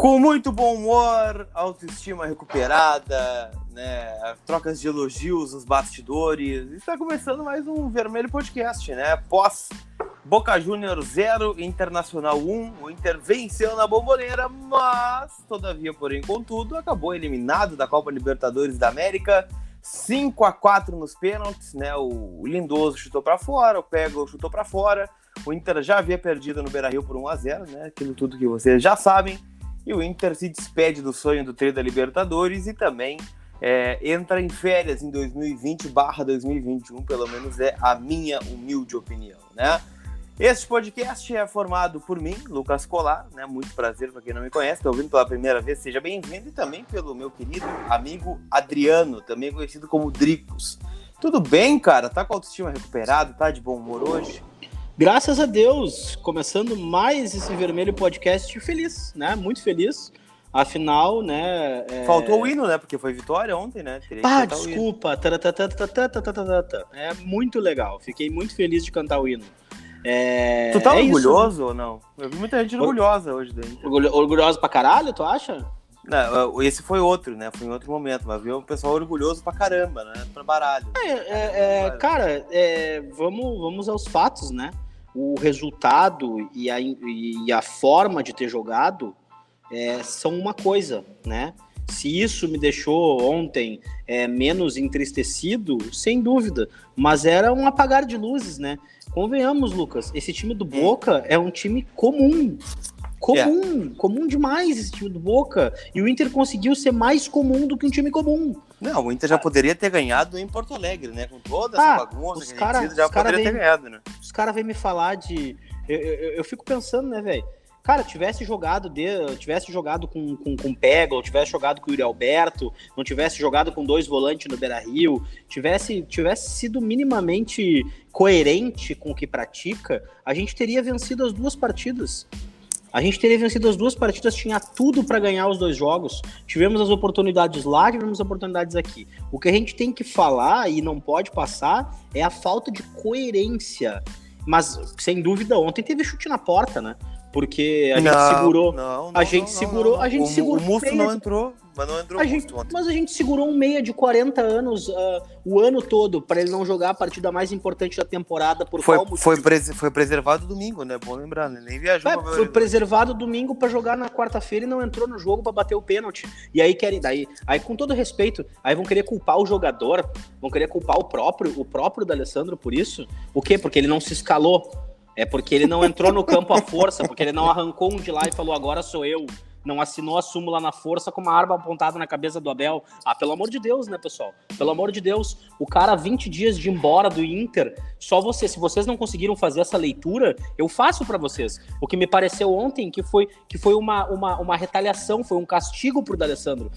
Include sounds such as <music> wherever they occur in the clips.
Com muito bom humor, autoestima recuperada, né? Trocas de elogios nos bastidores. Está começando mais um Vermelho Podcast, né? Pós Boca Júnior 0, Internacional 1. O Inter venceu na bomboneira, mas, todavia, porém, contudo, acabou eliminado da Copa Libertadores da América. 5 a 4 nos pênaltis, né? O Lindoso chutou para fora, o Pego chutou para fora. O Inter já havia perdido no Beira-Rio por 1 a 0, né? Aquilo tudo que vocês já sabem. E o Inter se despede do sonho do treino da Libertadores e também é, entra em férias em 2020/2021, pelo menos é a minha humilde opinião, né? Este podcast é formado por mim, Lucas Colar, né? Muito prazer para quem não me conhece, está ouvindo pela primeira vez, seja bem-vindo, e também pelo meu querido amigo Adriano, também conhecido como Dricos. Tudo bem, cara? Tá com a autoestima recuperada? Tá de bom humor hoje? Graças a Deus, começando mais esse Vermelho Podcast feliz, né? Muito feliz. Afinal, né? É... Faltou o hino, né? Porque foi vitória ontem, né? ah, desculpa. É muito legal. Fiquei muito feliz de cantar o hino. É... Tu tá é orgulhoso isso, ou não? Eu vi muita gente orgulhosa hoje Inter. Orgulhosa pra caralho, tu acha? Não, esse foi outro, né? Foi em outro momento, mas viu o pessoal orgulhoso pra caramba, né? Pra baralho. É, é, é cara, é, vamos, vamos aos fatos, né? O resultado e a, e a forma de ter jogado é, são uma coisa, né? Se isso me deixou ontem é, menos entristecido, sem dúvida, mas era um apagar de luzes, né? Convenhamos, Lucas, esse time do Boca é um time comum. Comum, yeah. comum demais esse time do Boca. E o Inter conseguiu ser mais comum do que um time comum. Não, o Inter já poderia ter ganhado em Porto Alegre, né? Com toda essa ah, bagunça os cara, já poderia cara vem, ter ganhado, né? Os caras vêm me falar de. Eu, eu, eu fico pensando, né, velho? Cara, tivesse jogado de, tivesse jogado com, com, com Pega, ou tivesse jogado com o Yuri Alberto, não tivesse jogado com dois volantes no Beira Rio, tivesse, tivesse sido minimamente coerente com o que pratica, a gente teria vencido as duas partidas. A gente teria vencido as duas partidas, tinha tudo para ganhar os dois jogos. Tivemos as oportunidades lá, tivemos as oportunidades aqui. O que a gente tem que falar e não pode passar é a falta de coerência. Mas, sem dúvida, ontem teve chute na porta, né? Porque a não, gente segurou. Não, não, a gente segurou. A gente o, segurou. O Musto não entrou, mas não entrou a gente, Mas a gente segurou um meia de 40 anos uh, o ano todo para ele não jogar a partida mais importante da temporada por foi, foi, pres, foi preservado domingo, né? Bom lembrar, né? Nem viajou. É, foi preservado domingo para jogar na quarta-feira e não entrou no jogo para bater o pênalti. E aí querem daí, aí com todo respeito, aí vão querer culpar o jogador, vão querer culpar o próprio, o próprio da Alessandro por isso. O quê? Porque ele não se escalou é porque ele não entrou no campo à força, porque ele não arrancou um de lá e falou agora sou eu. Não assinou a súmula na força com uma arma apontada na cabeça do Abel. Ah, pelo amor de Deus, né, pessoal? Pelo amor de Deus. O cara, 20 dias de embora do Inter, só você. Se vocês não conseguiram fazer essa leitura, eu faço para vocês. O que me pareceu ontem que foi, que foi uma, uma, uma retaliação, foi um castigo pro D'Alessandro.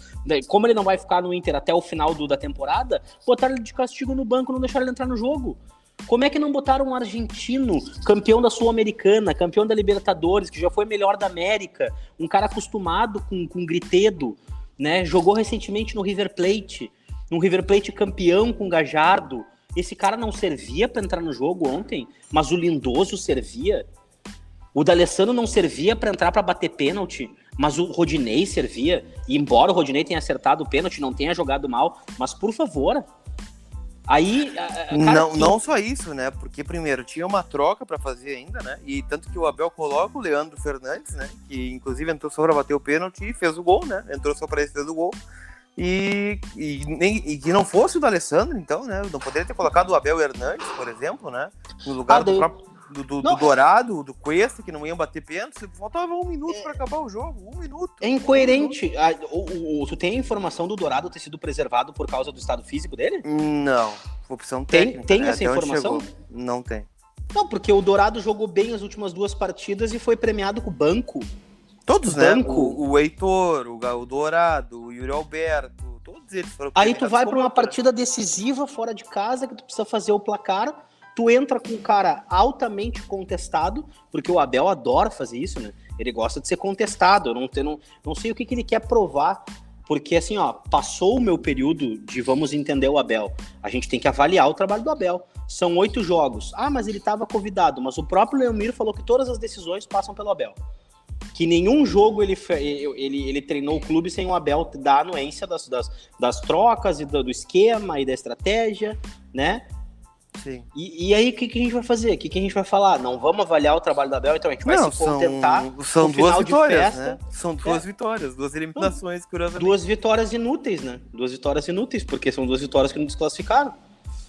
Como ele não vai ficar no Inter até o final do, da temporada, botaram ele de castigo no banco, não deixaram ele entrar no jogo. Como é que não botaram um argentino, campeão da Sul-Americana, campeão da Libertadores, que já foi melhor da América, um cara acostumado com, com gritedo, né? Jogou recentemente no River Plate, um River Plate campeão com Gajardo. Esse cara não servia para entrar no jogo ontem, mas o Lindoso servia. O D'Alessandro não servia para entrar para bater pênalti, mas o Rodinei servia. E embora o Rodinei tenha acertado o pênalti, não tenha jogado mal, mas por favor, Aí. Cara, não, que... não só isso, né? Porque, primeiro, tinha uma troca para fazer ainda, né? E tanto que o Abel coloca o Leandro Fernandes, né? Que inclusive entrou só pra bater o pênalti e fez o gol, né? Entrou só pra esse fez o gol. E, e, nem, e que não fosse o do Alessandro, então, né? Não poderia ter colocado o Abel Hernandes, por exemplo, né? No lugar ah, do próprio do, do, do, Dourado, do Cuesta, que não iam bater pênalti, faltava um minuto é... para acabar o jogo. Um minuto. É incoerente. Um minuto. O, o, tu tem a informação do Dourado ter sido preservado por causa do estado físico dele? Não. Opção técnica. Tem, tem né? essa informação? Não tem. Não, porque o Dourado jogou bem as últimas duas partidas e foi premiado com o banco. Todos, o né? Banco. O, o Heitor, o, o Dourado, o Yuri Alberto, todos eles foram Aí tu vai para uma partida decisiva fora de casa que tu precisa fazer o placar tu entra com um cara altamente contestado, porque o Abel adora fazer isso, né? Ele gosta de ser contestado. Eu não, eu não, não sei o que, que ele quer provar, porque assim, ó, passou o meu período de vamos entender o Abel. A gente tem que avaliar o trabalho do Abel. São oito jogos. Ah, mas ele estava convidado. Mas o próprio Leomir falou que todas as decisões passam pelo Abel. que nenhum jogo ele, ele, ele treinou o clube sem o Abel dar anuência das, das, das trocas e do, do esquema e da estratégia, né? Sim. E, e aí, o que, que a gente vai fazer? O que, que a gente vai falar? Não vamos avaliar o trabalho da Abel, então a gente vai Não, se contentar. São, são duas vitórias, festa, né? São duas é. vitórias, duas eliminações, curiosamente. Duas vitórias inúteis, né? Duas vitórias inúteis, porque são duas vitórias que não desclassificaram.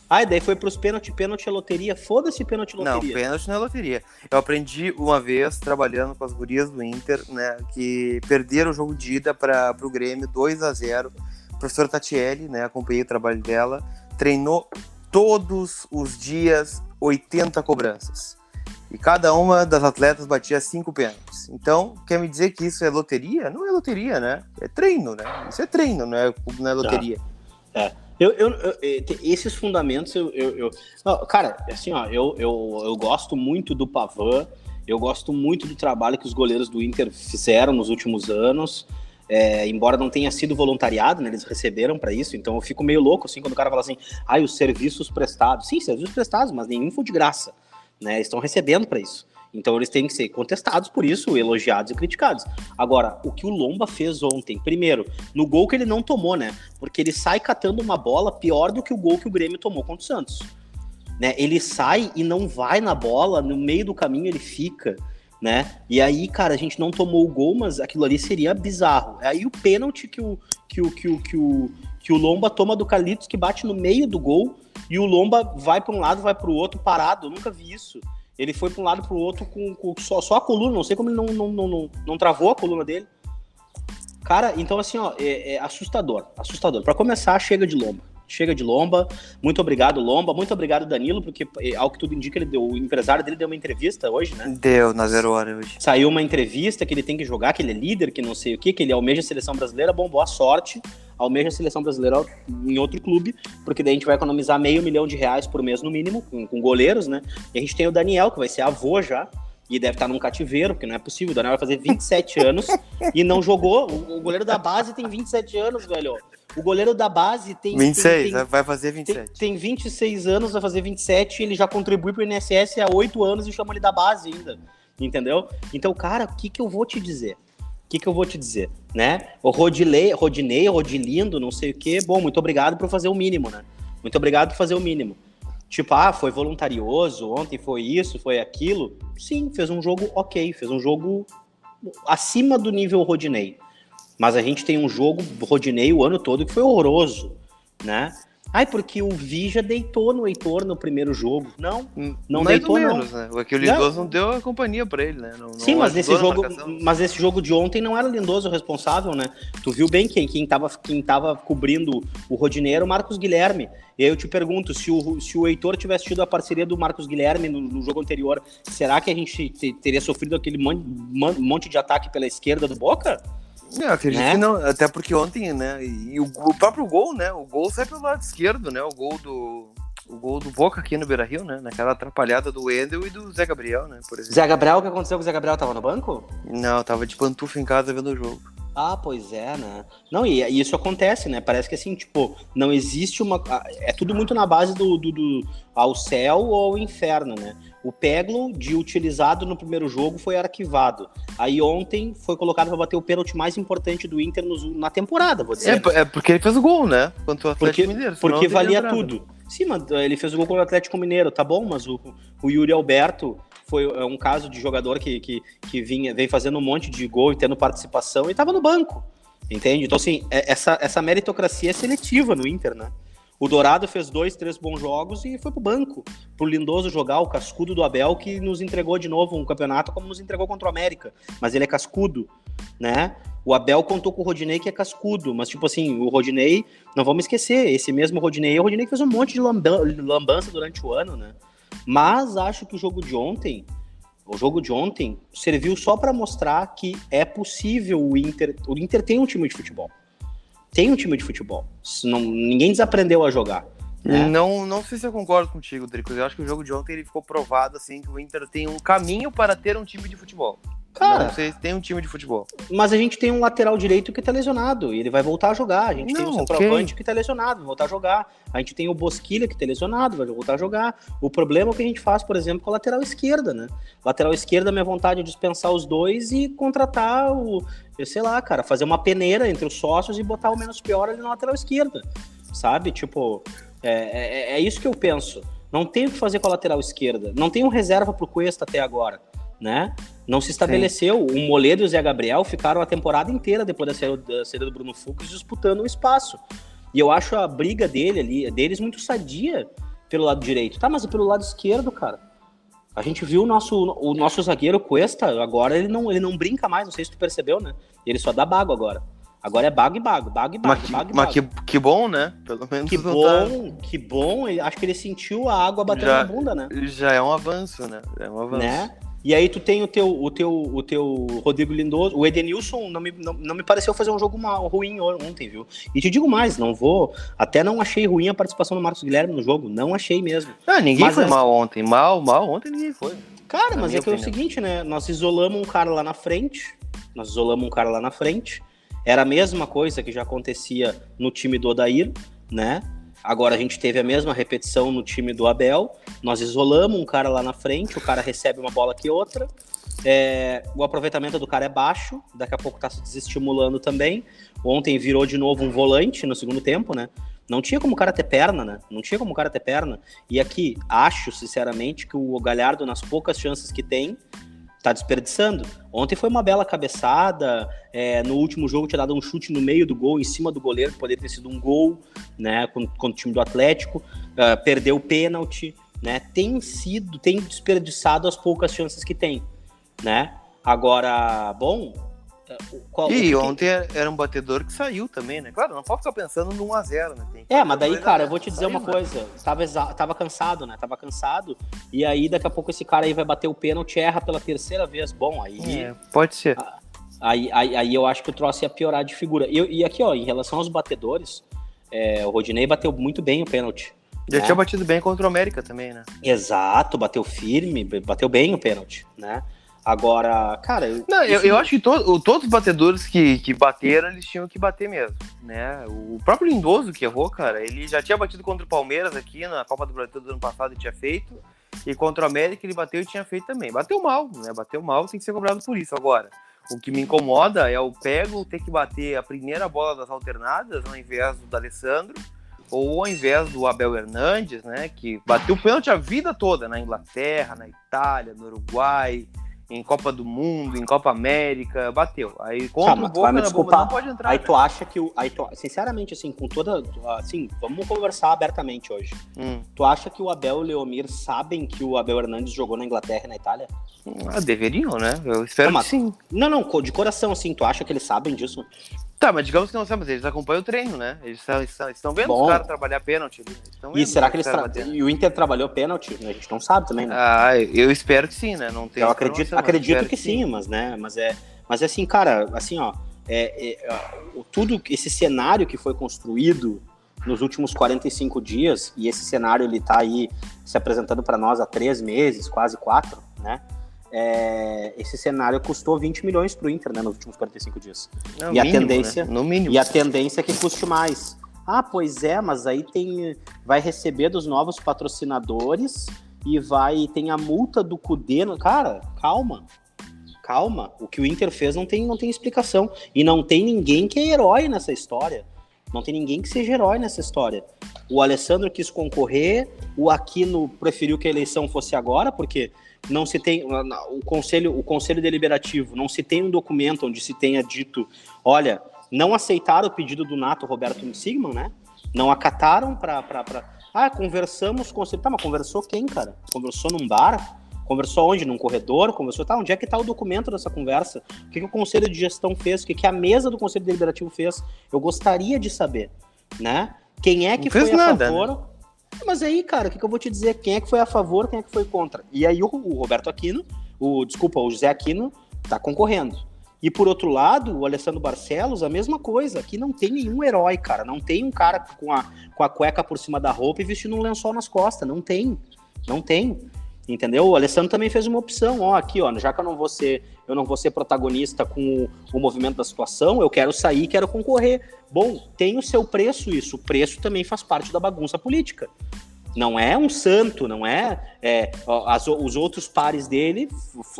Ah, e daí foi pros pênalti, pênalti é loteria. Foda-se pênalti loteria. Não, pênalti não é loteria. Eu aprendi uma vez, trabalhando com as gurias do Inter, né, que perderam o jogo de ida para o Grêmio 2 a 0 Professora Tatiele, né, acompanhei o trabalho dela, treinou todos os dias 80 cobranças. E cada uma das atletas batia cinco pênaltis. Então, quer me dizer que isso é loteria? Não é loteria, né? É treino, né? Isso é treino, não é, não é loteria. Tá. É. Eu, eu, eu, esses fundamentos, eu, eu, cara, assim, ó, eu, eu, eu gosto muito do Pavan, eu gosto muito do trabalho que os goleiros do Inter fizeram nos últimos anos. É, embora não tenha sido voluntariado, né, eles receberam para isso, então eu fico meio louco assim quando o cara fala assim, ai, ah, os serviços prestados. Sim, serviços prestados, mas nenhum foi de graça, né? Estão recebendo para isso. Então eles têm que ser contestados por isso, elogiados e criticados. Agora, o que o Lomba fez ontem, primeiro, no gol que ele não tomou, né? Porque ele sai catando uma bola pior do que o gol que o Grêmio tomou contra o Santos. Né? Ele sai e não vai na bola, no meio do caminho ele fica né? E aí, cara, a gente não tomou o gol, mas aquilo ali seria bizarro. Aí o pênalti que o, que o, que o, que o, que o Lomba toma do Carlitos, que bate no meio do gol, e o Lomba vai para um lado, vai para o outro parado. Eu nunca vi isso. Ele foi para um lado para o outro com, com, só, só a coluna. Não sei como ele não, não, não, não, não travou a coluna dele. Cara, então assim, ó, é, é assustador. Assustador. Para começar, chega de Lomba chega de Lomba. Muito obrigado, Lomba. Muito obrigado, Danilo, porque eh, ao que tudo indica, ele deu, o empresário dele deu uma entrevista hoje, né? Deu, na zero hora hoje. Saiu uma entrevista que ele tem que jogar, que ele é líder, que não sei o que, que ele almeja a seleção brasileira. Bom, boa sorte. Almeja a seleção brasileira em outro clube, porque daí a gente vai economizar meio milhão de reais por mês no mínimo, com, com goleiros, né? E a gente tem o Daniel, que vai ser avô já, e deve estar num cativeiro, porque não é possível. O Daniel vai fazer 27 anos e não jogou. O, o goleiro da base tem 27 anos, velho. O goleiro da base tem. 26, tem, tem, vai fazer 27. Tem, tem 26 anos, vai fazer 27, ele já contribui pro INSS há 8 anos e chama ele da base ainda. Entendeu? Então, cara, o que, que eu vou te dizer? O que, que eu vou te dizer? Né? O Rodilei, Rodinei, Rodilindo, não sei o quê. Bom, muito obrigado por fazer o mínimo, né? Muito obrigado por fazer o mínimo. Tipo, ah, foi voluntarioso, ontem foi isso, foi aquilo. Sim, fez um jogo ok, fez um jogo acima do nível Rodinei. Mas a gente tem um jogo Rodinei o ano todo que foi horroroso, né? Ai, porque o Vija deitou no Heitor no primeiro jogo. Não, hum, não Mais deitou menos, não. Né? Porque o Lindoso não. não deu a companhia para ele, né? Não, Sim, não mas nesse jogo, mas esse jogo de ontem não era o Lindoso o responsável, né? Tu viu bem quem quem tava, quem tava cobrindo o Rodinei era o Marcos Guilherme. E aí eu te pergunto, se o, se o Heitor tivesse tido a parceria do Marcos Guilherme no, no jogo anterior, será que a gente teria sofrido aquele monte de ataque pela esquerda do Boca? Eu acredito né? que não, até porque ontem, né? E o, o, próprio gol, né? O gol sai pelo lado esquerdo, né? O gol do. O gol do Boca aqui no Beira Rio, né? Naquela atrapalhada do Wendel e do Zé Gabriel, né? Por exemplo. Zé Gabriel, o que aconteceu com o Zé Gabriel? Tava no banco? Não, tava de pantufa em casa vendo o jogo. Ah, pois é, né? Não, e, e, isso acontece, né? Parece que assim, tipo, não existe uma. É tudo muito na base do, do, do ao céu ou ao inferno, né? O Peglo, de utilizado no primeiro jogo, foi arquivado. Aí ontem foi colocado para bater o pênalti mais importante do Inter na temporada, vou dizer. É, é, porque ele fez o gol, né? Quanto o Atlético porque, Mineiro. Porque valia tudo. Sim, mas ele fez o gol contra o Atlético Mineiro, tá bom, mas o, o Yuri Alberto foi é um caso de jogador que, que, que vinha, vem fazendo um monte de gol e tendo participação e estava no banco. Entende? Então, assim, é, essa, essa meritocracia é seletiva no Inter, né? O Dourado fez dois, três bons jogos e foi pro banco. Pro Lindoso jogar o cascudo do Abel, que nos entregou de novo um campeonato como nos entregou contra o América. Mas ele é cascudo, né? O Abel contou com o Rodinei, que é cascudo. Mas, tipo assim, o Rodinei, não vamos esquecer, esse mesmo Rodinei, o Rodinei fez um monte de lambança durante o ano, né? Mas acho que o jogo de ontem, o jogo de ontem, serviu só para mostrar que é possível o Inter. O Inter tem um time de futebol tem um time de futebol. Não, ninguém desaprendeu a jogar. Né? Não, não sei se eu concordo contigo, Drico. Eu acho que o jogo de ontem ele ficou provado assim que o Inter tem um caminho para ter um time de futebol. Cara, se tem um time de futebol. Mas a gente tem um lateral direito que tá lesionado e ele vai voltar a jogar. A gente não, tem um centroavante okay. que tá lesionado, vai voltar a jogar. A gente tem o Bosquilha que tá lesionado, vai voltar a jogar. O problema é o que a gente faz, por exemplo, com a lateral esquerda, né? Lateral esquerda, minha vontade é dispensar os dois e contratar o, eu sei lá, cara, fazer uma peneira entre os sócios e botar o menos pior ali na lateral esquerda, sabe? Tipo, é, é, é isso que eu penso. Não tem o que fazer com a lateral esquerda. Não tem um reserva pro Cuesta até agora, né? Não se estabeleceu. Sim. O Moledo e o Zé Gabriel ficaram a temporada inteira depois da saída, do Bruno Fux disputando o espaço. E eu acho a briga dele ali, deles muito sadia pelo lado direito. Tá, mas pelo lado esquerdo, cara. A gente viu o nosso, o nosso zagueiro Cuesta, agora ele não, ele não brinca mais, não sei se tu percebeu, né? Ele só dá bago agora. Agora é bago e bago, bago e bago, mas, bago, e bago. Mas que, que bom, né? Pelo menos que bom, tá... que bom. Acho que ele sentiu a água batendo já, na bunda, né? Já é um avanço, né? É um avanço. Né? E aí tu tem o teu, o teu, o teu Rodrigo Lindoso, o Edenilson não me, não, não me pareceu fazer um jogo mal, ruim ontem, viu? E te digo mais, não vou, até não achei ruim a participação do Marcos Guilherme no jogo, não achei mesmo. Ah, ninguém mas foi mal ontem, mal, mal ontem ninguém foi. Cara, mas é que é o seguinte, né? Nós isolamos um cara lá na frente, nós isolamos um cara lá na frente, era a mesma coisa que já acontecia no time do Odair, né? Agora a gente teve a mesma repetição no time do Abel. Nós isolamos um cara lá na frente, o cara recebe uma bola que outra. É, o aproveitamento do cara é baixo, daqui a pouco está se desestimulando também. Ontem virou de novo um volante no segundo tempo, né? Não tinha como o cara ter perna, né? Não tinha como o cara ter perna. E aqui, acho, sinceramente, que o Galhardo, nas poucas chances que tem, tá desperdiçando. Ontem foi uma bela cabeçada, é, no último jogo tinha dado um chute no meio do gol, em cima do goleiro, poderia ter sido um gol, né, contra, o time do Atlético, uh, perdeu o pênalti, né, tem sido, tem desperdiçado as poucas chances que tem, né. Agora, bom, qual, e que... ontem era um batedor que saiu também, né? Claro, não pode ficar pensando no 1x0, né? é, mas daí, cara, eu vou te dizer uma né? coisa. Tava, tava cansado, né? Tava cansado. E aí, daqui a pouco, esse cara aí vai bater o pênalti erra pela terceira vez. Bom, aí. É, pode ser. Aí, aí, aí, eu acho que o troço ia piorar de figura. E, e aqui, ó, em relação aos batedores, é, o Rodinei bateu muito bem o pênalti. Já né? tinha batido bem contra o América também, né? Exato, bateu firme, bateu bem o pênalti, né? Agora, cara. Não, eu, eu acho que to, todos os batedores que, que bateram, eles tinham que bater mesmo. Né? O próprio Lindoso que errou, cara, ele já tinha batido contra o Palmeiras aqui na Copa do Brasil do ano passado e tinha feito. E contra o América ele bateu e tinha feito também. Bateu mal, né? Bateu mal, tem que ser cobrado por isso. Agora, o que me incomoda é o pego ter que bater a primeira bola das alternadas ao invés do Alessandro ou ao invés do Abel Hernandes, né? Que bateu o pênalti a vida toda na Inglaterra, na Itália, no Uruguai em Copa do Mundo, em Copa América, bateu. Aí contra tá, o Boca, na Boca não pode entrar. Aí tu acha que o. Aí tu, sinceramente, assim, com toda. Assim, vamos conversar abertamente hoje. Hum. Tu acha que o Abel e o Leomir sabem que o Abel Hernandes jogou na Inglaterra e na Itália? Ah, deveriam, né? Eu espero não, que sim. Não, não, de coração, assim, tu acha que eles sabem disso? Tá, mas digamos que não sabem, mas eles acompanham o treino, né? Eles estão vendo Bom. os caras trabalhar pênalti. E será que eles tra... E o Inter trabalhou pênalti? A gente não sabe também, né? Ah, eu espero que sim, né? Não tem eu acredito, acredito que, sim, sim, mas né, mas é, mas é assim, cara, assim, ó, é, é, tudo esse cenário que foi construído nos últimos 45 dias, e esse cenário ele tá aí se apresentando para nós há três meses, quase quatro, né? é, esse cenário custou 20 milhões para o Inter né, nos últimos 45 dias. É e mínimo, a tendência, né? no mínimo. E a tendência é que custe mais. Ah, pois é, mas aí tem vai receber dos novos patrocinadores e vai tem a multa do Cudê. Cara, calma. Calma, o que o Inter fez não tem, não tem explicação. E não tem ninguém que é herói nessa história. Não tem ninguém que seja herói nessa história. O Alessandro quis concorrer, o Aquino preferiu que a eleição fosse agora, porque não se tem o conselho, o conselho deliberativo, não se tem um documento onde se tenha dito, olha, não aceitaram o pedido do Nato Roberto Sigman, né? Não acataram para ah, conversamos com você. Tá, mas conversou quem, cara? Conversou num bar? Conversou onde? Num corredor? Conversou, tá, onde é que tá o documento dessa conversa? O que, que o conselho de gestão fez? O que, que a mesa do conselho deliberativo fez? Eu gostaria de saber, né? Quem é que foi a nada, favor? Né? Mas aí, cara, o que, que, eu vou te dizer? Quem é que foi a favor, quem é que foi contra? E aí o, o Roberto Aquino, o desculpa, o José Aquino tá concorrendo. E por outro lado, o Alessandro Barcelos, a mesma coisa. Aqui não tem nenhum herói, cara. Não tem um cara com a, com a cueca por cima da roupa e vestindo um lençol nas costas. Não tem. Não tem. Entendeu? O Alessandro também fez uma opção, ó, aqui, ó, já que eu não vou ser, eu não vou ser protagonista com o, o movimento da situação, eu quero sair, quero concorrer. Bom, tem o seu preço isso, o preço também faz parte da bagunça política. Não é um santo, não é, é as, os outros pares dele,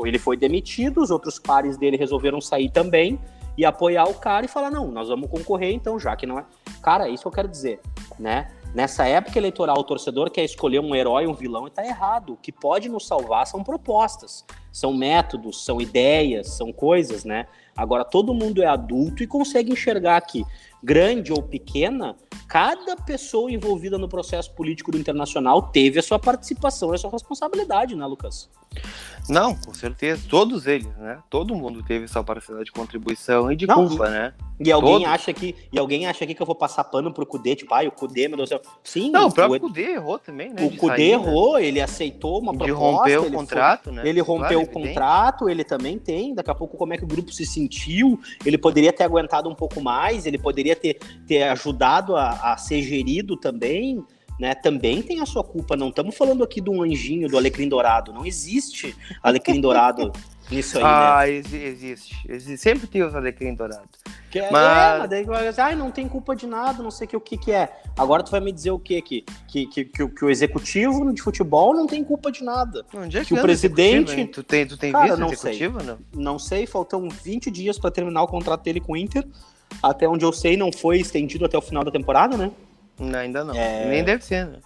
ele foi demitido, os outros pares dele resolveram sair também e apoiar o cara e falar não, nós vamos concorrer então, já que não é. Cara, é isso que eu quero dizer, né? Nessa época eleitoral, o torcedor quer escolher um herói, um vilão, e tá errado. O que pode nos salvar são propostas, são métodos, são ideias, são coisas, né? Agora, todo mundo é adulto e consegue enxergar que, grande ou pequena, cada pessoa envolvida no processo político do internacional teve a sua participação e a sua responsabilidade, né, Lucas? Não, com certeza. Todos eles, né? Todo mundo teve sua parcela de contribuição e de Não, culpa, né? E alguém Todos. acha que e alguém acha aqui que eu vou passar pano pro Cudê, tipo, ai, o Cudê, meu Deus do céu. Sim, Não, o próprio Cudê errou também, né? O Cudê né? errou, né? ele aceitou uma de proposta. rompeu o contrato, foi, né? Ele rompeu claro, o contrato, ele também tem. Daqui a pouco, como é que o grupo se sentiu? Ele poderia ter aguentado um pouco mais, ele poderia ter, ter ajudado a, a ser gerido também né, também tem a sua culpa. Não estamos falando aqui do anjinho, do alecrim dourado. Não existe alecrim dourado <laughs> nisso aí, ah, né? existe, existe. Sempre tem os alecrim dourado. Que é, mas... É, daí vai dizer, não tem culpa de nada, não sei que, o que que é. Agora tu vai me dizer o quê? Que, que, que, que, que o executivo de futebol não tem culpa de nada. Onde é que, que o presidente... Tu tem, tu tem Cara, visto não executivo, sei. não? Não sei, faltam 20 dias para terminar o contrato dele com o Inter. Até onde eu sei, não foi estendido até o final da temporada, né? Não, ainda não. É... Nem deve ser, né?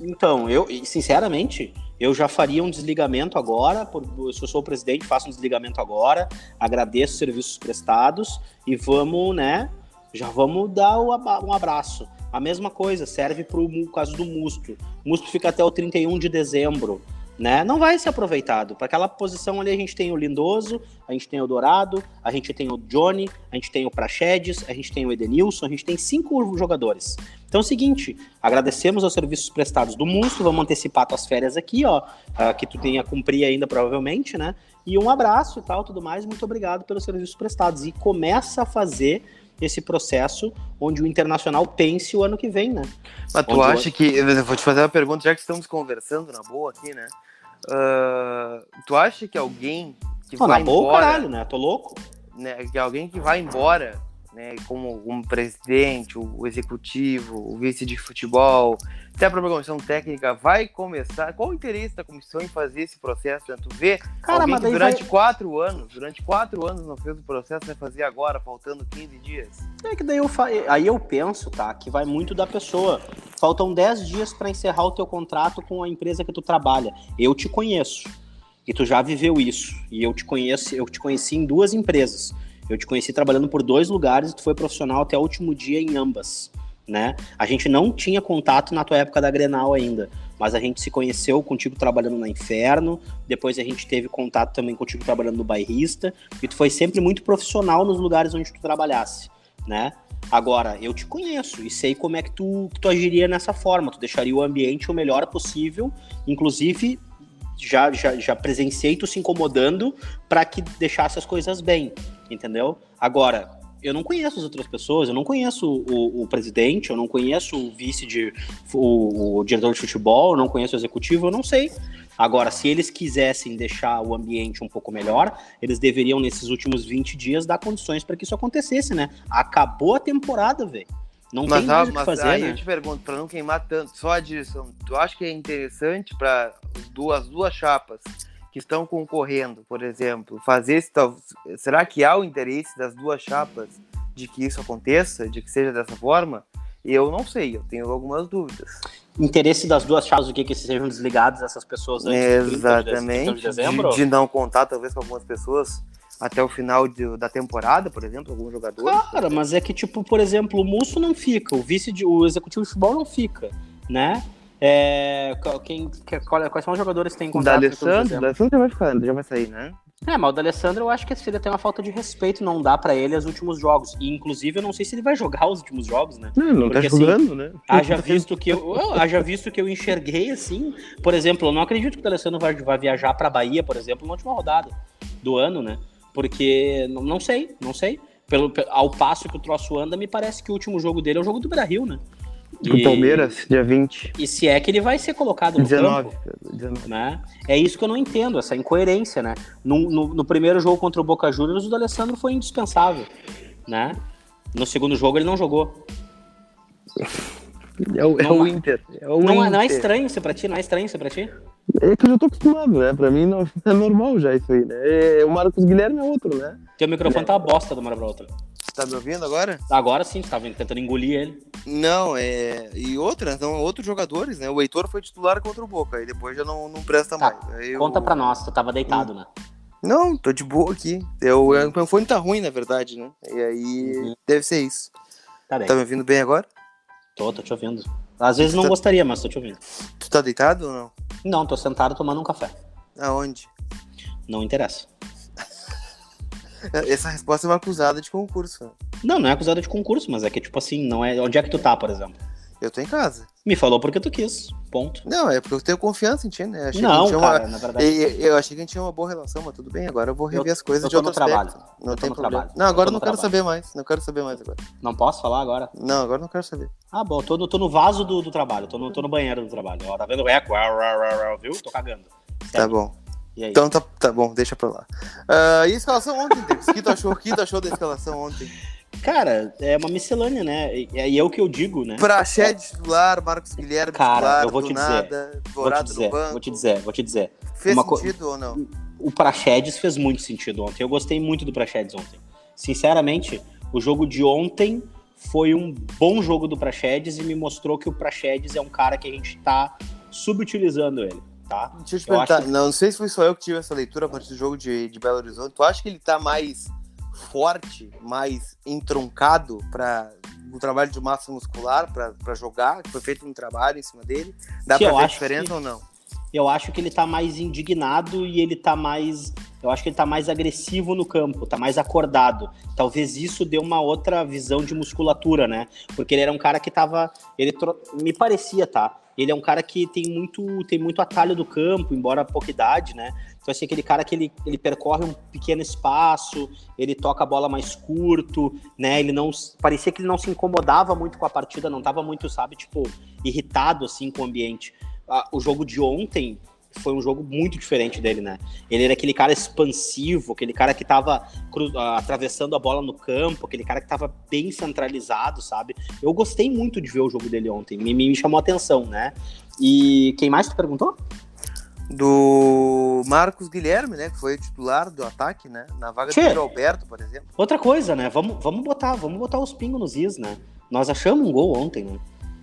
Então, eu, sinceramente, eu já faria um desligamento agora. Se eu sou o presidente, faço um desligamento agora. Agradeço os serviços prestados e vamos, né? Já vamos dar um abraço. A mesma coisa serve para o caso do Musto. O Musto fica até o 31 de dezembro né? Não vai ser aproveitado. Para aquela posição ali a gente tem o Lindoso, a gente tem o Dourado, a gente tem o Johnny, a gente tem o Praxedes, a gente tem o Edenilson, a gente tem cinco jogadores. Então é o seguinte, agradecemos aos serviços prestados do Musto, vamos antecipar tuas férias aqui, ó, uh, que tu tenha cumprir ainda provavelmente, né? E um abraço e tal, tudo mais, muito obrigado pelos serviços prestados. E começa a fazer esse processo onde o internacional pense o ano que vem, né? Mas tu onde acha o... que. Eu vou te fazer uma pergunta, já que estamos conversando na boa aqui, né? Uh, tu acha que alguém que Pô, vai na boa, embora, caralho, né? Tô louco. Né, que alguém que vai embora né, como, como presidente, o, executivo, o vice de futebol, até a própria comissão técnica vai começar. Qual o interesse da comissão em fazer esse processo? Né? Tu vê Cara, alguém que durante vai... quatro anos, durante quatro anos não fez o processo, vai fazer agora, faltando 15 dias. É que daí eu fa... aí eu penso, tá, que vai muito da pessoa. Faltam 10 dias para encerrar o teu contrato com a empresa que tu trabalha. Eu te conheço. E tu já viveu isso. E eu te conheço, eu te conheci em duas empresas. Eu te conheci trabalhando por dois lugares e tu foi profissional até o último dia em ambas, né? A gente não tinha contato na tua época da Grenal ainda, mas a gente se conheceu contigo trabalhando na Inferno, depois a gente teve contato também contigo trabalhando no Bairrista, e tu foi sempre muito profissional nos lugares onde tu trabalhasse, né? Agora, eu te conheço e sei como é que tu, que tu agiria nessa forma. Tu deixaria o ambiente o melhor possível, inclusive já, já, já presenciei tu se incomodando para que deixasse as coisas bem entendeu? Agora, eu não conheço as outras pessoas, eu não conheço o, o presidente, eu não conheço o vice de o, o, diretor de futebol, eu não conheço o executivo, eu não sei. Agora, se eles quisessem deixar o ambiente um pouco melhor, eles deveriam, nesses últimos 20 dias, dar condições para que isso acontecesse, né? Acabou a temporada, velho. Não mas, tem mais o que fazer, aí né? eu te pergunto, para não queimar tanto, só a direção, tu acha que é interessante para duas, duas chapas que estão concorrendo, por exemplo, fazer esse tal. Será que há o interesse das duas chapas de que isso aconteça, de que seja dessa forma? Eu não sei, eu tenho algumas dúvidas. Interesse das duas chapas, o que que sejam desligados essas pessoas antes Exatamente, de, dezembro? De, de, não contar talvez com algumas pessoas até o final de, da temporada, por exemplo, algum jogador. Cara, mas é que tipo, por exemplo, o Musso não fica, o vice de, o executivo de futebol não fica, né? É, quem, quais são os jogadores que têm contrato? O D'Alessandro, o D'Alessandro já vai ficar, já vai sair, né? É, mas o D'Alessandro eu acho que seria até uma falta de respeito não dar para ele os últimos jogos. E inclusive eu não sei se ele vai jogar os últimos jogos, né? Não, não tá Porque, tá jogando, assim, né? Haja visto que eu, haja visto que eu enxerguei assim, por exemplo, eu não acredito que o D'Alessandro vai, vai viajar para Bahia, por exemplo, na última rodada do ano, né? Porque não, não sei, não sei. Pelo, ao passo que o troço anda, me parece que o último jogo dele é o jogo do Brasil, né? O E- Palmeiras, dia 20. E se é que ele vai ser colocado no 19. campo, 19. né? É isso que eu não entendo, essa incoerência, né? No, no, no primeiro jogo contra o Boca Juniors, o D'Alessandro foi indispensável, né? No segundo jogo ele não jogou. É o, é Não o é- Inter. É o Não, é- não é Inter. estranho isso pra ti? Não é estranho isso pra ti? É que eu já tô acostumado, né? Pra mim não, <laughs> é normal já isso aí, né? É, o Marcos Guilherme é outro, né? Teu microfone tá uma bosta de uma hora pra outra. Tá me ouvindo agora? Agora sim, tu tava tentando engolir ele. Não, é. E outras, não, outros jogadores, né? O Heitor foi titular contra o Boca, aí depois já não, não presta Tá, mais. Aí eu- Conta pra nós, tu tava deitado, né? Não, tô de boa aqui. Eu, o meu fone tá ruim, na verdade, né? E aí Uhum. deve ser isso. Tá bem. Tá me ouvindo bem agora? Tô, tô te ouvindo. Às vezes não Tá- gostaria, mas tô te ouvindo. Tu tá deitado ou não? Não, tô sentado tomando um café. Aonde? Não interessa. Essa resposta é uma acusada de concurso. Não, não é acusado de concurso, mas é que, tipo assim, não é. Onde é que tu tá, por exemplo? Eu tô em casa. Me falou porque tu quis. Ponto. Não, é porque eu tenho confiança em ti, né? Achei que não, gente tinha uma- cara, na verdade. E- e- Eu achei que a gente tinha uma boa relação, mas tudo bem, agora eu vou rever Eu- as coisas eu de tô no outro trabalho. aspecto. Eu Não tô tem no problema. trabalho. Não, Eu agora eu não quero trabalho. saber mais. Não quero saber mais agora. Não posso falar agora? Não, agora eu não quero saber. Ah, bom, tô no, tô no vaso do, do trabalho, tô no, tô no banheiro do trabalho. Ó, tá vendo o eco? Uau, uau, Viu? Tô cagando. Tá Certo? bom. Então tá, tá bom, deixa pra lá. Ah, e a escalação ontem? O que tu achou? O que tu achou da escalação ontem? Cara, é uma miscelânea, né? E, é o que eu digo, né? Praxé titular, Marcos Guilherme Cara, titular, eu vou te dizer, nada, Vou te dizer, vou te dizer, vou te dizer. Fez uma sentido ou não? O Praxedes fez muito sentido ontem. Eu gostei muito do Praxedes ontem. Sinceramente, o jogo de ontem foi um bom jogo do Praxedes e me mostrou que o Praxedes é um cara que a gente tá subutilizando ele, tá? Deixa eu te Eu perguntar, não, sei se foi só eu que tive essa leitura a partir do jogo de, de Belo Horizonte. Tu acha que ele tá mais forte, mais entroncado para o trabalho de massa muscular para jogar? Foi feito um trabalho em cima dele? Dá eu ver a diferença que- ou não? Eu acho que ele tá mais indignado e ele tá mais. Eu acho que ele tá mais agressivo no campo, tá mais acordado. Talvez isso dê uma outra visão de musculatura, né? Porque ele era um cara que tava. Ele me parecia, tá? Ele é um cara que tem muito, tem muito atalho do campo, embora pouca idade, né? Então, assim, aquele cara que ele, ele percorre um pequeno espaço, ele toca a bola mais curto, né? Ele não. Parecia que ele não se incomodava muito com a partida, não tava muito, sabe, tipo, irritado assim com o ambiente. Ah, o jogo de ontem foi um jogo muito diferente dele, né? Ele era aquele cara expansivo, aquele cara que tava cru- atravessando a bola no campo, aquele cara que tava bem centralizado, sabe? Eu gostei muito de ver o jogo dele ontem, me, me chamou a atenção, né? E quem mais tu perguntou? Do Marcos Guilherme, né? Que foi titular do ataque, né? Na vaga Tchê. do Pedro Alberto, por exemplo. Outra coisa, né? Vamos, vamos botar, vamos botar os pingos nos is, né? Nós achamos um gol ontem, né?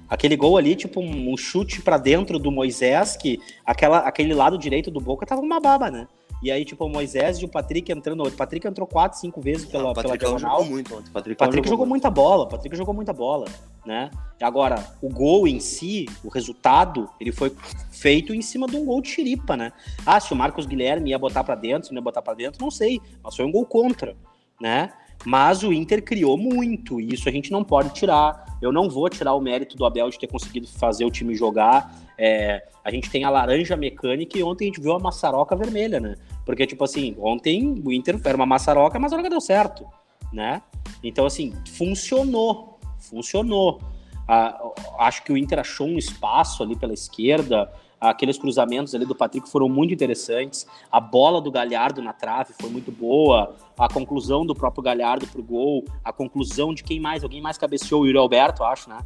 Aquele gol ali, tipo um, um chute pra dentro do Moisés, que aquela, aquele lado direito do Boca tava uma baba, né? E aí, tipo, o Moisés e o Patrick entrando. O Patrick entrou quatro, cinco vezes pela, Ah, pela diagonal. jogou muito ontem. Patricão Patrick jogou muito. muita bola, o Patrick jogou muita bola, né? E agora, o gol em si, o resultado, ele foi feito em cima de um gol de chiripa, né? Ah, se o Marcos Guilherme ia botar pra dentro, se não ia botar pra dentro, não sei, mas foi um gol contra, né? Mas o Inter criou muito, e isso a gente não pode tirar. Eu não vou tirar o mérito do Abel de ter conseguido fazer o time jogar. É, a gente tem a laranja mecânica e ontem a gente viu a maçaroca vermelha, né? Porque, tipo assim, ontem o Inter era uma maçaroca, mas a hora deu certo, né? Então, assim, funcionou. Funcionou. Ah, acho que o Inter achou um espaço ali pela esquerda. Aqueles cruzamentos ali do Patrick foram muito interessantes. A bola do Galhardo na trave foi muito boa. A conclusão do próprio Galhardo pro gol. A conclusão de quem mais? Alguém mais cabeceou? O Yuri Alberto, acho, né?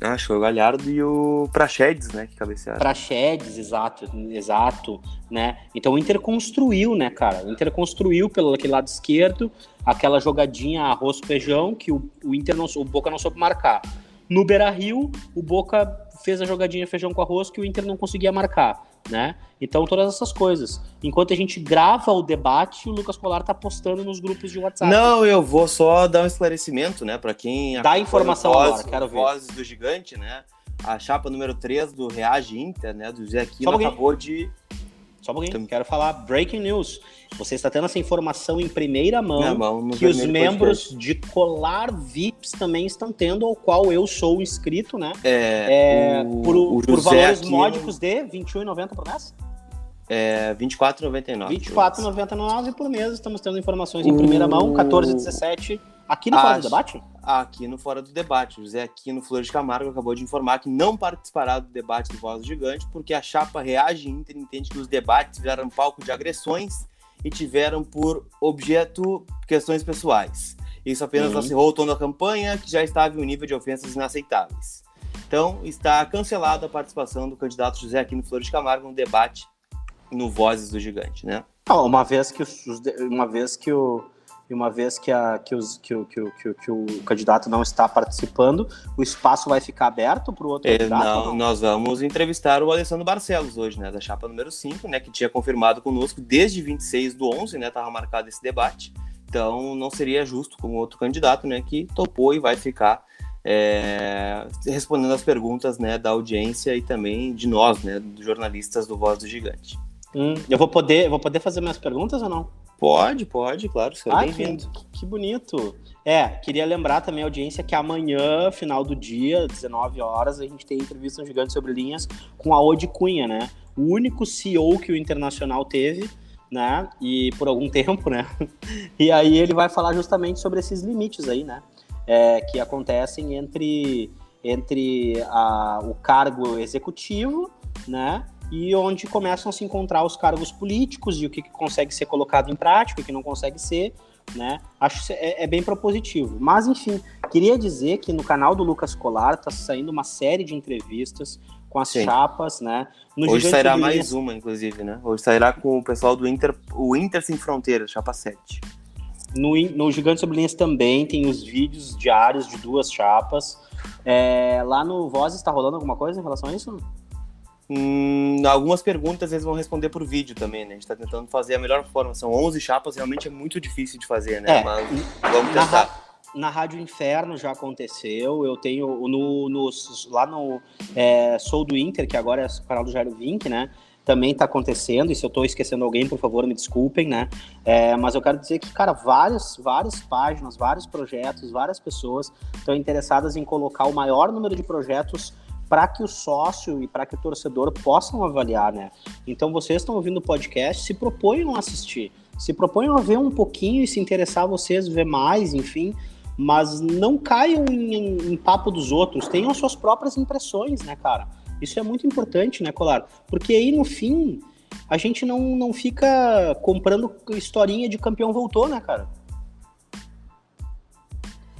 Acho foi o Galhardo e o Praxedes, né? Que cabecearam. Praxedes, exato, exato, né? Então o Inter construiu, né, cara? O Inter construiu pelo aquele lado esquerdo, aquela jogadinha arroz feijão que o, o Inter não, o Boca não soube marcar. No Beira-Rio, o Boca fez a jogadinha feijão com arroz que o Inter não conseguia marcar, né? Então todas essas coisas. Enquanto a gente grava o debate, o Lucas Colar tá postando nos grupos de WhatsApp. Não, eu vou só dar um esclarecimento, né? Pra quem. Dá informação o agora, quero ver. Vozes do Gigante, né? A chapa número 3 do Reage Inter, né? Do Zé Aquino acabou de. Só um pouquinho, quero falar breaking news. Você está tendo essa informação em primeira mão. Mão que os membros de Colar VIPs também estão tendo, ao qual eu sou inscrito, né? É, É, o, por, o por valores Aquino, módicos de R$ 21,90 por mês? É, R$ 24,99. 24,99 por mês. Estamos tendo informações em primeira mão, 14,17 Aqui no Fora do Debate? Aqui no Fora do Debate. José Aquino Flor de Camargo acabou de informar que não participará do debate do Voz do Gigante, porque a chapa Reage Inter entende que os debates viraram palco de agressões e tiveram por objeto questões pessoais. Isso apenas uhum. acirrou o tom da campanha, que já estava em um nível de ofensas inaceitáveis. Então, está cancelada a participação do candidato José Aquino Flores de Camargo no debate no Vozes do Gigante, né? uma vez que, os, uma vez que o uma vez que, a, que, os, que, o, que, o, que, o, que o candidato não está participando, o espaço vai ficar aberto para o outro é, candidato? Não, não, nós vamos entrevistar o Alessandro Barcelos hoje, né, da chapa número 5, né, que tinha confirmado conosco desde 26 do 11, né, estava marcado esse debate. Então, não seria justo com outro candidato, né, que topou e vai ficar é, respondendo as perguntas, né, da audiência e também de nós, né, dos jornalistas do Voz do Gigante. Hum, eu vou poder, vou poder fazer minhas perguntas ou não? Pode, pode, claro, seja bem-vindo. Que, que, bonito. É, queria lembrar também a audiência que amanhã, final do dia, 19 horas, a gente tem entrevista no Gigante Sobre Linhas com a Odi Cunha, né? O único CEO que o Internacional teve, né? E por algum <laughs> tempo, né? E aí ele vai falar justamente sobre esses limites aí, né? É, que acontecem entre, entre a, o cargo executivo, né? E onde começam a se encontrar os cargos políticos e o que, que consegue ser colocado em prática, o que não consegue ser, né? Acho que é, é, bem propositivo. Mas, enfim, queria dizer que no canal do Lucas Colar está saindo uma série de entrevistas com as Sim. chapas, né? No Hoje Gigante sairá mais uma, inclusive, né? Hoje sairá com o pessoal do Inter, o Inter Sem Fronteiras, chapa 7. No, no Gigante Sobre Linhas também tem os vídeos diários de duas chapas. É, lá no Voz está rolando alguma coisa em relação a isso? Hum, algumas perguntas eles vão responder por vídeo também, né? A gente tá tentando fazer a melhor forma. São 11 chapas, realmente é muito difícil de fazer, né? É, Mas vamos tentar na Rádio Inferno já aconteceu. Eu tenho no, no lá no é, Sou do Inter, que agora é o canal do Jairo Vink, né? Também está acontecendo. E se eu estou esquecendo alguém, por favor, me desculpem, né? É, mas eu quero dizer que, cara, várias, várias páginas, vários projetos, várias pessoas estão interessadas em colocar o maior número de projetos para que o sócio e para que o torcedor possam avaliar, né? Então vocês estão ouvindo o podcast, se proponham a assistir, se proponham a ver um pouquinho e se interessar vocês ver mais, enfim, mas não caiam em, em, papo dos outros, tenham suas próprias impressões, né, cara? Isso é muito importante, né, Colar? Porque aí no fim a gente não, não fica comprando historinha de campeão voltou, né, cara?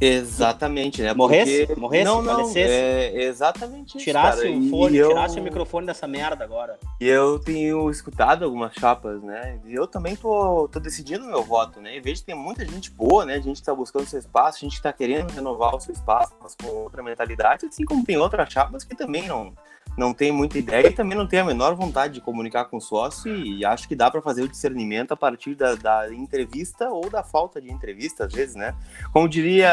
Exatamente, né? Morresse? Porque... Morresse? Não, não, é exatamente isso, Tirasse cara. o fone, eu... tirasse o microfone dessa merda agora. E eu tenho escutado algumas chapas, né? E eu também tô, tô decidindo meu voto, né? E vejo que tem muita gente boa, né? A gente tá buscando seu espaço, a gente tá querendo renovar o seu espaço, mas com outra mentalidade, assim como tem outras chapas que também não não tem muita ideia e também não tem a menor vontade de comunicar com o sócio e acho que dá para fazer o discernimento a partir da, da, entrevista ou da falta de entrevista, às vezes, né? Como diria,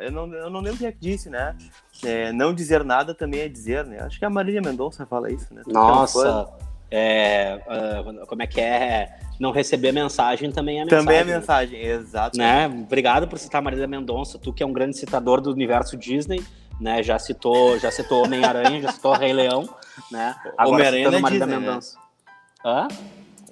eu não, eu não lembro quem é que disse, né? É, não dizer nada também é dizer, né? Acho que a Marília Mendonça fala isso, né? Nossa, é, uh, como é que é? Não receber mensagem também é mensagem. Também é mensagem, exato. Né? Obrigado por citar a Marília Mendonça, tu que é um grande citador do universo Disney né? Já citou, já citou Homem-Aranha, já citou Rei Leão, né? Homem-Aranha é Disney, Né? Hã?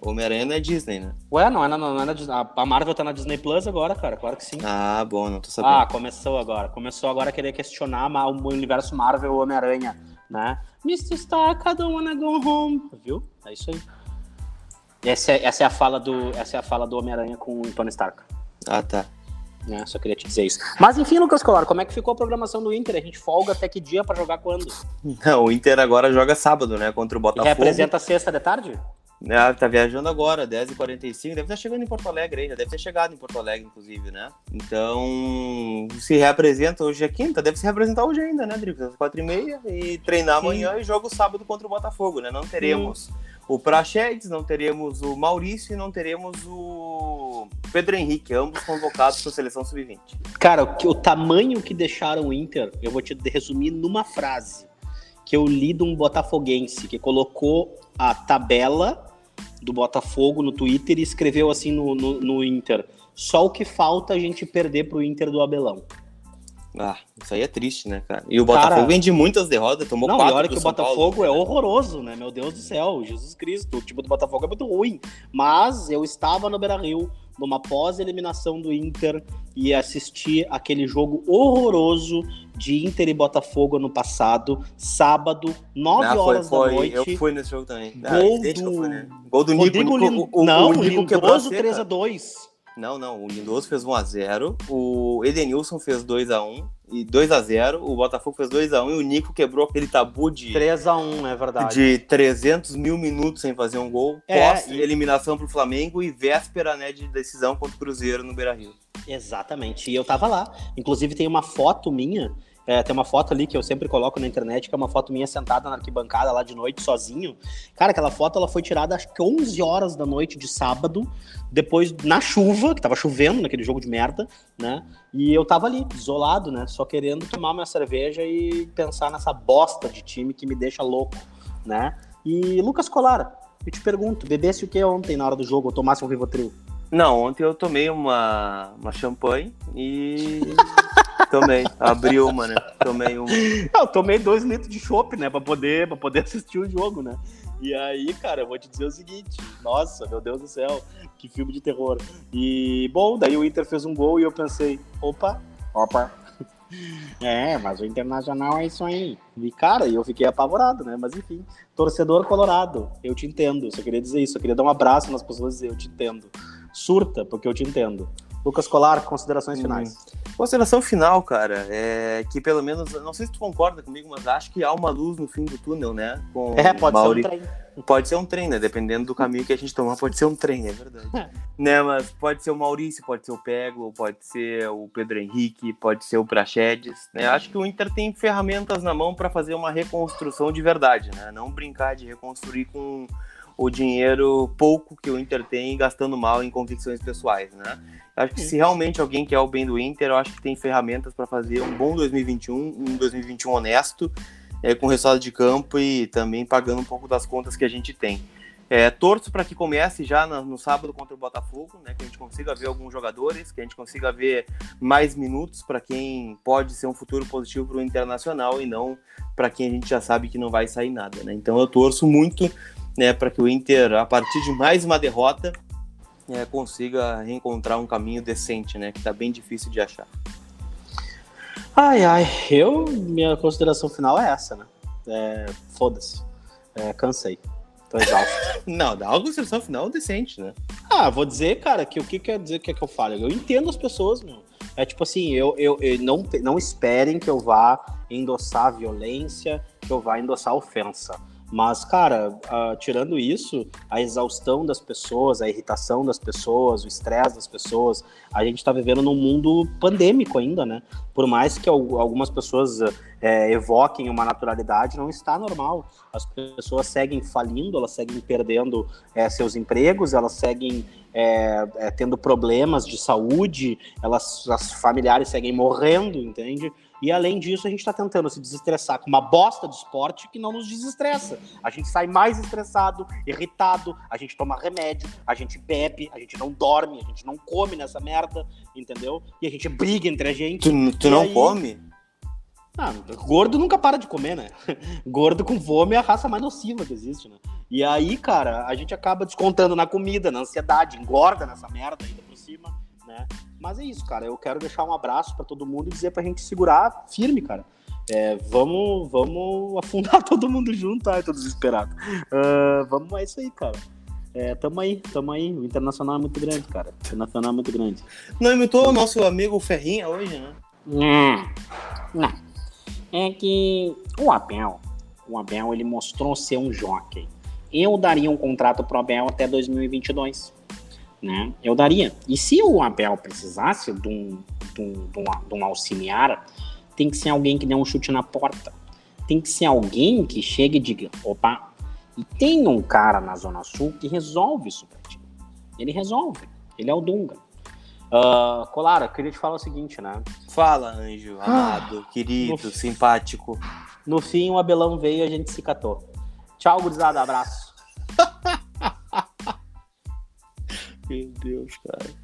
Homem-Aranha não é Disney, né? Ué, não é, não, não é na Disney. A Marvel tá na Disney Plus agora, cara, claro que sim. Ah, bom, não tô sabendo. Ah, começou agora. Começou agora a querer questionar o universo Marvel Homem-Aranha, né? Mr. Stark, I don't wanna go home. Viu? É isso aí. Essa é, essa é a fala do, essa é a fala do Homem-Aranha com o Tony Stark. Ah, tá. Né? Só queria te dizer isso. Mas enfim, Lucas Colar, como é que ficou a programação do Inter? A gente folga até que dia para jogar quando? Não, o Inter agora joga sábado, né? Contra o Botafogo. E representa sexta de tarde? É, tá viajando agora, 10h45, deve estar chegando em Porto Alegre ainda, deve ter chegado em Porto Alegre, inclusive, né? Então, se reapresenta hoje é quinta, deve se reapresentar hoje ainda, né, Drico? Às 4h30 e treinar amanhã Sim. e joga o sábado contra o Botafogo, né? Não teremos Sim. o Prachedes, não teremos o Maurício e não teremos o Pedro Henrique, ambos convocados para a seleção sub-20. Cara, o tamanho que deixaram o Inter, eu vou te resumir numa frase que eu li de um botafoguense que colocou a tabela do Botafogo no Twitter e escreveu assim no, no, no Inter: só o que falta a gente perder pro Inter do Abelão. Ah, isso aí é triste, né, cara? E o Botafogo cara, vem de muitas derrotas, tomou não, quatro. Não, e olha que o Botafogo Paulo, é horroroso, né? Meu Deus do céu, Jesus Cristo. O time do Botafogo é muito ruim. Mas eu estava no Beira Rio numa pós-eliminação do Inter e assistir aquele jogo horroroso de Inter e Botafogo ano passado, sábado, 9 Ah, foi- horas foi- da noite. Eu fui nesse jogo também. Gol Ah, que eu do- fui, né? Gol do Nico. Rodrigo Nico- Lin- o- o- Não, o Nico Lindoso seca. 3x2. Não, não. O Lindoso fez 1x0. O Edenilson fez 2x1. E 2x0. O Botafogo fez 2x1. E o Nico quebrou aquele tabu de, 3x1, é verdade. de 300 mil minutos sem fazer um gol. É, Pós e- eliminação pro Flamengo e véspera né, de decisão contra o Cruzeiro no Beira Rio. Exatamente. E eu tava lá. Inclusive tem uma foto minha. É, tem uma foto ali que eu sempre coloco na internet, que é uma foto minha sentada na arquibancada lá de noite, sozinho. Cara, aquela foto ela foi tirada acho que 11 horas da noite de sábado, depois na chuva, que tava chovendo naquele jogo de merda, né? E eu tava ali, isolado, né? Só querendo tomar minha cerveja e pensar nessa bosta de time que me deixa louco, né? E Lucas Colara, eu te pergunto, bebesse o que ontem na hora do jogo, ou tomasse um Rivotril? Não, ontem eu tomei uma, uma champanhe e. <laughs> tomei. Abri uma, né? Tomei uma. Eu tomei dois litros de chopp, né? Pra poder, pra poder <laughs> assistir o jogo, né? E aí, cara, eu vou te dizer o seguinte: nossa, meu Deus do céu, que filme de terror. E, bom, daí o Inter fez um gol e eu pensei: opa, opa. <laughs> É, mas o Internacional é isso aí. E, cara, eu fiquei apavorado, né? Mas enfim, torcedor colorado, eu te entendo. Só queria dizer isso, eu queria dar um abraço nas pessoas e dizer: eu te entendo. Surta, porque eu te entendo. Lucas Colar, considerações Hum. finais. Consideração final, cara, é que pelo menos, não sei se tu concorda comigo, mas acho que há uma luz no fim do túnel, né? Com É, pode Mauri- ser um trem. Pode ser um trem, né? Dependendo do caminho que a gente tomar, pode ser um trem, é verdade. <laughs> né? Mas pode ser o Maurício, pode ser o Peglo, pode ser o Pedro Henrique, pode ser o Prachedes, né? Acho que o Inter tem ferramentas na mão para fazer uma reconstrução de verdade, né? Não brincar de reconstruir com o dinheiro pouco que o Inter tem gastando mal em convicções pessoais, né? Acho que se realmente alguém quer o bem do Inter, eu acho que tem ferramentas para fazer um bom 2021, um 2021 honesto, é, com resultado de campo e também pagando um pouco das contas que a gente tem. É, torço para que comece já no, no sábado contra o Botafogo, né, que a gente consiga ver alguns jogadores, que a gente consiga ver mais minutos para quem pode ser um futuro positivo para o Internacional e não para quem a gente já sabe que não vai sair nada. Né? Então eu torço muito né, para que o Inter, a partir de mais uma derrota, é, consiga reencontrar um caminho decente, né, que está bem difícil de achar. Ai, ai, eu, minha consideração final é essa, né? É, Foda-se. É, cansei. Tô exausto. <laughs> Não, dá uma consideração final decente, né? ah, vou dizer, cara, que o que quer dizer que é que eu falo? Eu entendo as pessoas, meu. É tipo assim, eu, eu, eu não, não esperem que eu vá endossar violência, que eu vá endossar ofensa. Mas, cara, ah, tirando isso, a exaustão das pessoas, a irritação das pessoas, o estresse das pessoas, a gente tá vivendo num mundo pandêmico ainda, né? Por mais que al- algumas pessoas é, evoquem uma naturalidade, não está normal. As pessoas seguem falindo, elas seguem perdendo é, seus empregos, elas seguem é, tendo problemas de saúde, elas, as familiares seguem morrendo, entende? E além disso, a gente está tentando se desestressar com uma bosta de esporte que não nos desestressa. A gente sai mais estressado, irritado, a gente toma remédio, a gente bebe, a gente não dorme, a gente não come nessa merda, entendeu? E a gente briga entre a gente. Tu, tu não aí- come? Ah, gordo nunca para de comer, né? <laughs> Gordo com fome é a raça mais nociva que existe, né? E aí, cara, a gente acaba descontando na comida, na ansiedade, engorda nessa merda ainda por cima, né? Mas é isso, cara. Eu quero deixar um abraço pra todo mundo e dizer pra gente segurar firme, cara. É, vamos, vamos <laughs> afundar todo mundo junto, ai, tô desesperado. Ah, vamos, é isso aí, cara. É, tamo aí, tamo aí. O Internacional é muito grande, cara. O Internacional é muito grande. Não imitou o nosso amigo Ferrinha hoje, né? Hum, não. É que o Abel, o Abel, ele mostrou ser um jockey. Eu daria um contrato pro Abel até 2022, né? Eu daria. E se o Abel precisasse de um, de um, de um, de um auxiliar, tem que ser alguém que dê um chute na porta. Tem que ser alguém que chegue e diga, opa, e tem um cara na Zona Sul que resolve isso pra ti. Ele resolve. Ele é o Dunga. Ah, Colara, eu queria te falar o seguinte, né? Fala, anjo, amado, querido, Ufa. simpático. No fim, o Abelão veio e a gente se catou. Tchau, gurizada. Abraço. <laughs> Meu Deus, cara.